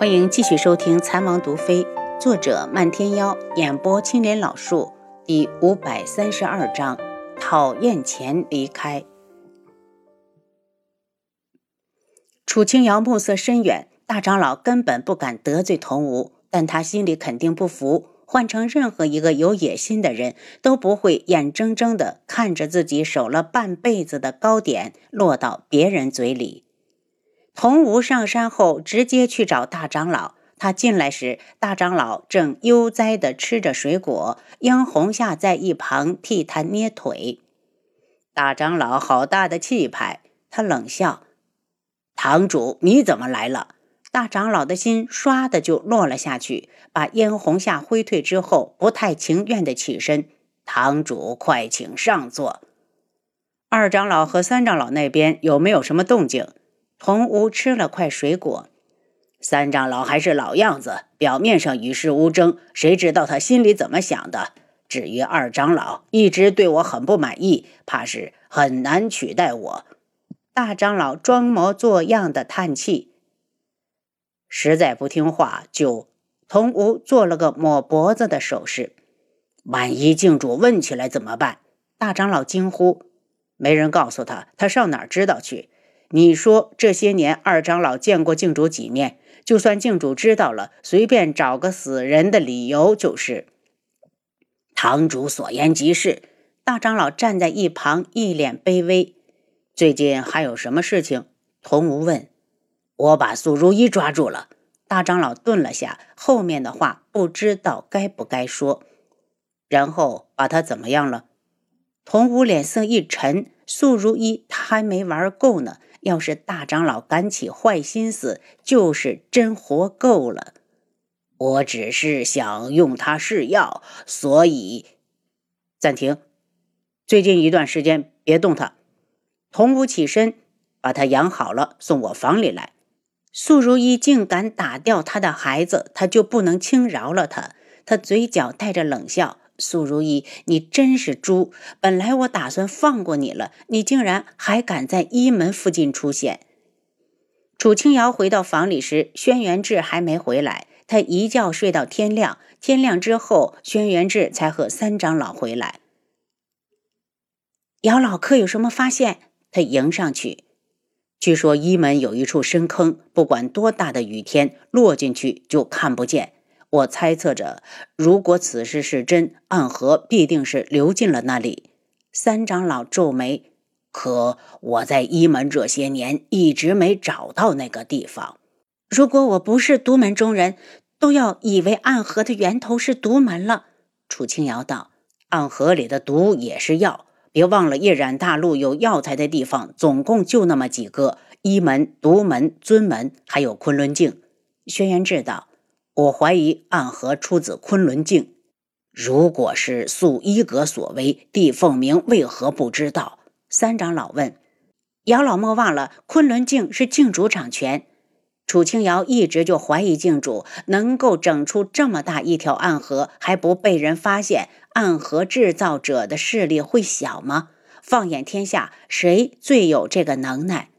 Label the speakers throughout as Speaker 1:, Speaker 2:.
Speaker 1: 欢迎继续收听《残王毒妃》，作者漫天妖，演播青莲老树，第五百三十二章：讨厌前离开。楚清瑶目色深远，大长老根本不敢得罪童无，但他心里肯定不服。换成任何一个有野心的人，都不会眼睁睁地看着自己守了半辈子的糕点落到别人嘴里。童无上山后，直接去找大长老。他进来时，大长老正悠哉地吃着水果，殷红夏在一旁替他捏腿。大长老好大的气派，他冷笑：“堂主，你怎么来了？”大长老的心唰的就落了下去，把殷红夏挥退之后，不太情愿地起身：“堂主，快请上座。”二长老和三长老那边有没有什么动静？童无吃了块水果，三长老还是老样子，表面上与世无争，谁知道他心里怎么想的？至于二长老，一直对我很不满意，怕是很难取代我。大长老装模作样的叹气，实在不听话，就童无做了个抹脖子的手势。万一镜主问起来怎么办？大长老惊呼：“没人告诉他，他上哪儿知道去？”你说这些年二长老见过静主几面？就算静主知道了，随便找个死人的理由就是。堂主所言极是。大长老站在一旁，一脸卑微。最近还有什么事情？童无问。我把素如意抓住了。大长老顿了下，后面的话不知道该不该说。然后把他怎么样了？童无脸色一沉。素如意他还没玩够呢。要是大长老敢起坏心思，就是真活够了。我只是想用它试药，所以暂停。最近一段时间别动它。童武起身，把它养好了，送我房里来。素如意竟敢打掉他的孩子，他就不能轻饶了他。他嘴角带着冷笑。苏如意，你真是猪！本来我打算放过你了，你竟然还敢在一门附近出现。楚清瑶回到房里时，轩辕志还没回来，他一觉睡到天亮。天亮之后，轩辕志才和三长老回来。姚老客有什么发现？他迎上去，据说一门有一处深坑，不管多大的雨天，落进去就看不见。我猜测着，如果此事是真，暗河必定是流进了那里。三长老皱眉，可我在一门这些年一直没找到那个地方。如果我不是独门中人，都要以为暗河的源头是独门了。楚清瑶道：“暗河里的毒也是药，别忘了夜染大陆有药材的地方，总共就那么几个：一门、独门、尊门，还有昆仑镜。”轩辕志道。我怀疑暗河出自昆仑镜，如果是素衣阁所为，帝凤鸣为何不知道？三长老问。姚老莫忘了，昆仑镜是镜主掌权。楚清瑶一直就怀疑镜主能够整出这么大一条暗河，还不被人发现，暗河制造者的势力会小吗？放眼天下，谁最有这个能耐？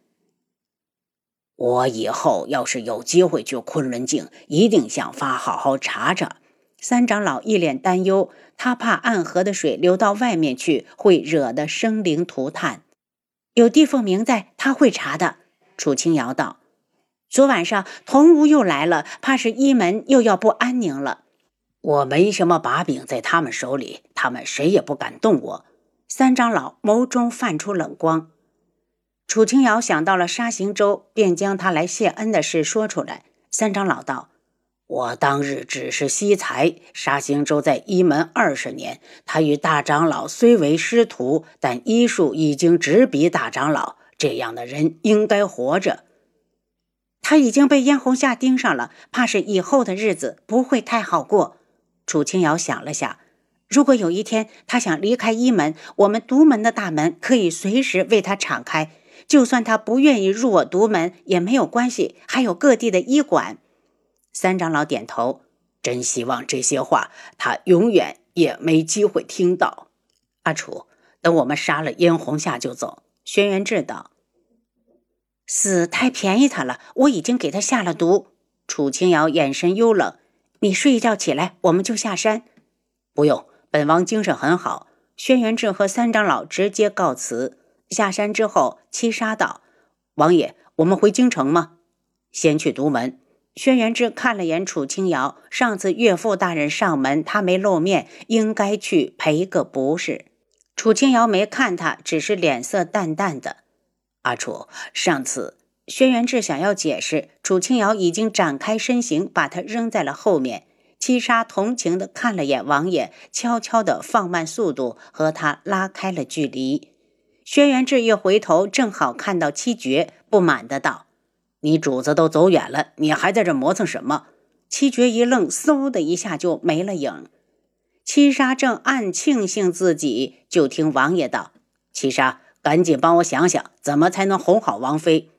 Speaker 1: 我以后要是有机会去昆仑镜，一定想法好好查查。三长老一脸担忧，他怕暗河的水流到外面去，会惹得生灵涂炭。有地凤鸣在，他会查的。楚清瑶道：“昨晚上童无又来了，怕是一门又要不安宁了。我没什么把柄在他们手里，他们谁也不敢动我。”三长老眸中泛出冷光。楚清瑶想到了沙行舟，便将他来谢恩的事说出来。三长老道：“我当日只是惜才，沙行舟在一门二十年，他与大长老虽为师徒，但医术已经直逼大长老。这样的人应该活着。他已经被燕红夏盯上了，怕是以后的日子不会太好过。”楚清瑶想了想：“如果有一天他想离开一门，我们独门的大门可以随时为他敞开。”就算他不愿意入我独门也没有关系，还有各地的医馆。三长老点头，真希望这些话他永远也没机会听到。阿楚，等我们杀了燕红夏就走。轩辕志道：“死太便宜他了，我已经给他下了毒。”楚清瑶眼神幽冷：“你睡一觉起来，我们就下山。”
Speaker 2: 不用，本王精神很好。轩辕志和三长老直接告辞。下山之后，七杀道：“王爷，我们回京城吗？”先去独门。轩辕志看了眼楚清瑶，上次岳父大人上门，他没露面，应该去赔个不是。楚清瑶没看他，只是脸色淡淡的。阿楚，上次轩辕志想要解释，楚清瑶已经展开身形，把他扔在了后面。七杀同情的看了眼王爷，悄悄的放慢速度，和他拉开了距离。轩辕志一回头，正好看到七绝，不满的道：“你主子都走远了，你还在这磨蹭什么？”七绝一愣，嗖的一下就没了影。七杀正暗庆幸自己，就听王爷道：“七杀，赶紧帮我想想，怎么才能哄好王妃？”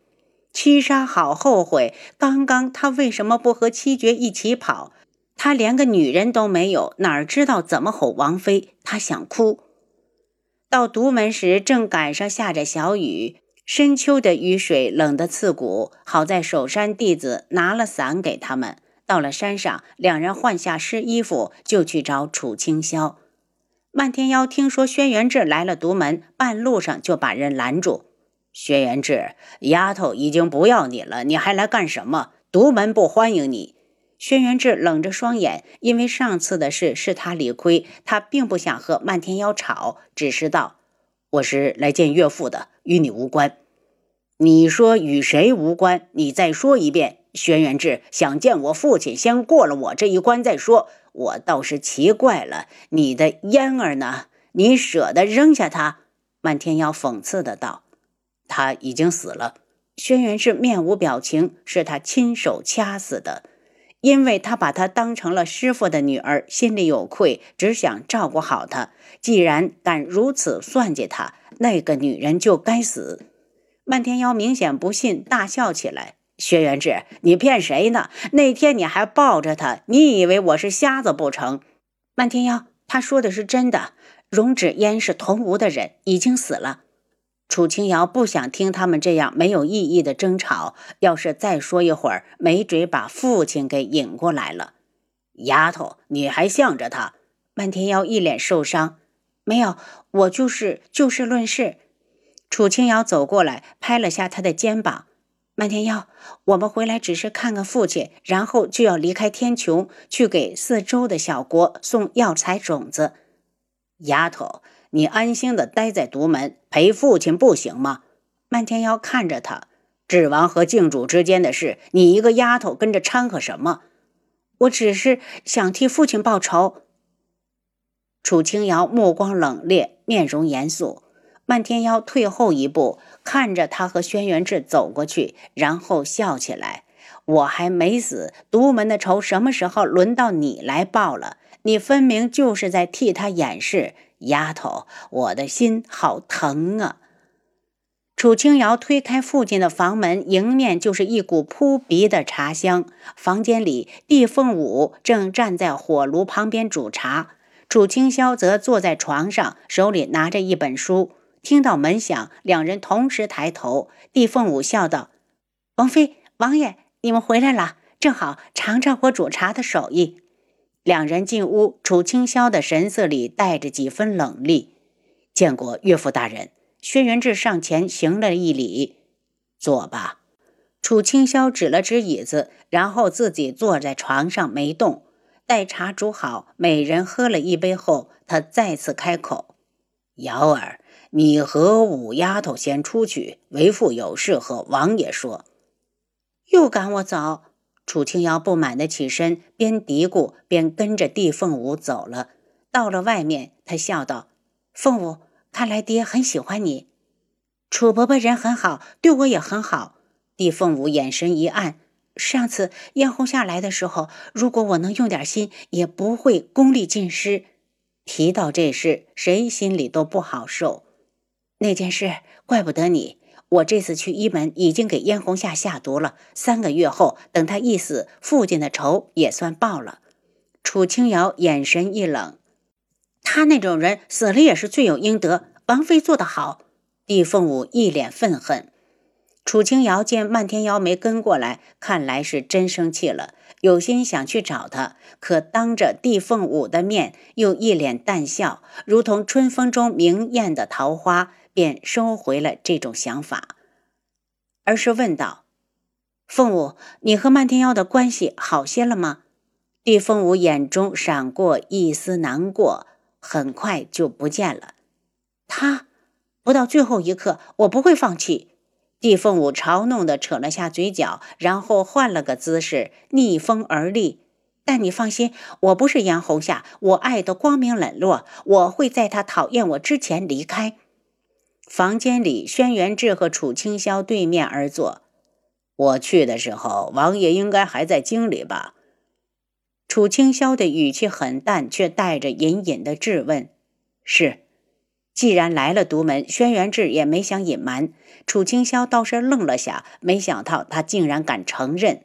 Speaker 2: 七杀好后悔，刚刚他为什么不和七绝一起跑？他连个女人都没有，哪知道怎么哄王妃？他想哭。到独门时，正赶上下着小雨，深秋的雨水冷得刺骨。好在守山弟子拿了伞给他们。到了山上，两人换下湿衣服，就去找楚清霄。漫天妖听说轩辕志来了独门，半路上就把人拦住。轩辕志，丫头已经不要你了，你还来干什么？独门不欢迎你。轩辕志冷着双眼，因为上次的事是他理亏，他并不想和漫天妖吵，只是道：“我是来见岳父的，与你无关。”你说与谁无关？你再说一遍。轩辕志想见我父亲，先过了我这一关再说。我倒是奇怪了，你的嫣儿呢？你舍得扔下他？漫天妖讽刺的道：“他已经死了。”轩辕志面无表情，是他亲手掐死的。因为他把她当成了师傅的女儿，心里有愧，只想照顾好她。既然敢如此算计她，那个女人就该死。漫天妖明显不信，大笑起来：“薛元志，你骗谁呢？那天你还抱着她，你以为我是瞎子不成？”漫天妖，他说的是真的。荣芷嫣是同吴的人，已经死了。楚清瑶不想听他们这样没有意义的争吵，要是再说一会儿，没准把父亲给引过来了。丫头，你还向着他？漫天妖一脸受伤。没有，我就是就事论事。楚清瑶走过来，拍了下他的肩膀。漫天妖，我们回来只是看看父亲，然后就要离开天穹，去给四周的小国送药材种子。丫头。你安心的待在独门陪父亲不行吗？漫天妖看着他，智王和靖主之间的事，你一个丫头跟着掺和什么？我只是想替父亲报仇。楚清瑶目光冷冽，面容严肃。漫天妖退后一步，看着他和轩辕志走过去，然后笑起来。我还没死，独门的仇什么时候轮到你来报了？你分明就是在替他掩饰。丫头，我的心好疼啊！楚清瑶推开父亲的房门，迎面就是一股扑鼻的茶香。房间里，帝凤舞正站在火炉旁边煮茶，楚清霄则坐在床上，手里拿着一本书。听到门响，两人同时抬头。帝凤舞笑道：“王妃、王爷，你们回来了，正好尝尝我煮茶的手艺。”两人进屋，楚清霄的神色里带着几分冷厉。见过岳父大人，轩辕志上前行了一礼：“坐吧。”楚清霄指了指椅子，然后自己坐在床上没动。待茶煮好，每人喝了一杯后，他再次开口：“瑶儿，你和五丫头先出去，为父有事和王爷说。”又赶我走。楚清瑶不满地起身，边嘀咕边跟着帝凤舞走了。到了外面，他笑道：“凤舞，看来爹很喜欢你。楚伯伯人很好，对我也很好。”帝凤舞眼神一暗。上次嫣红下来的时候，如果我能用点心，也不会功力尽失。提到这事，谁心里都不好受。那件事，怪不得你。我这次去一门已经给嫣红夏下毒了，三个月后等他一死，父亲的仇也算报了。楚清瑶眼神一冷，他那种人死了也是罪有应得。王妃做得好。帝凤舞一脸愤恨。
Speaker 1: 楚清瑶见漫天瑶没跟过来，看来是真生气了，有心想去找他，可当着帝凤舞的面，又一脸淡笑，如同春风中明艳的桃花，便收回了这种想法，而是问道：“凤舞，你和漫天妖的关系好些了吗？”帝凤舞眼中闪过一丝难过，很快就不见了。他不到最后一刻，我不会放弃。帝凤舞嘲弄的扯了下嘴角，然后换了个姿势，逆风而立。但你放心，我不是杨红夏，我爱的光明磊落，我会在他讨厌我之前离开。房间里，轩辕志和楚清霄对面而坐。
Speaker 2: 我去的时候，王爷应该还在京里吧？
Speaker 1: 楚清霄的语气很淡，却带着隐隐的质问：“是。”既然来了独门，轩辕志也没想隐瞒。楚清霄倒是愣了下，没想到他竟然敢承认。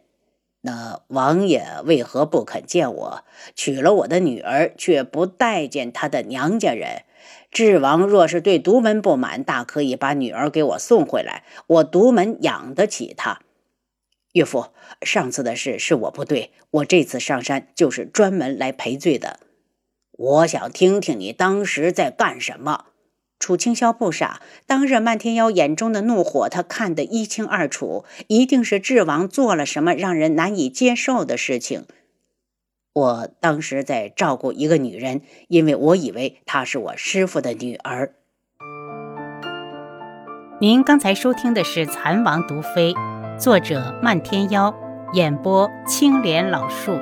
Speaker 2: 那王爷为何不肯见我？娶了我的女儿，却不待见他的娘家人。智王若是对独门不满，大可以把女儿给我送回来，我独门养得起她。
Speaker 1: 岳父，上次的事是我不对，我这次上山就是专门来赔罪的。
Speaker 2: 我想听听你当时在干什么。
Speaker 1: 楚清霄不傻，当日漫天妖眼中的怒火，他看得一清二楚，一定是智王做了什么让人难以接受的事情。我当时在照顾一个女人，因为我以为她是我师傅的女儿。
Speaker 3: 您刚才收听的是《蚕王毒妃》，作者漫天妖，演播青莲老树。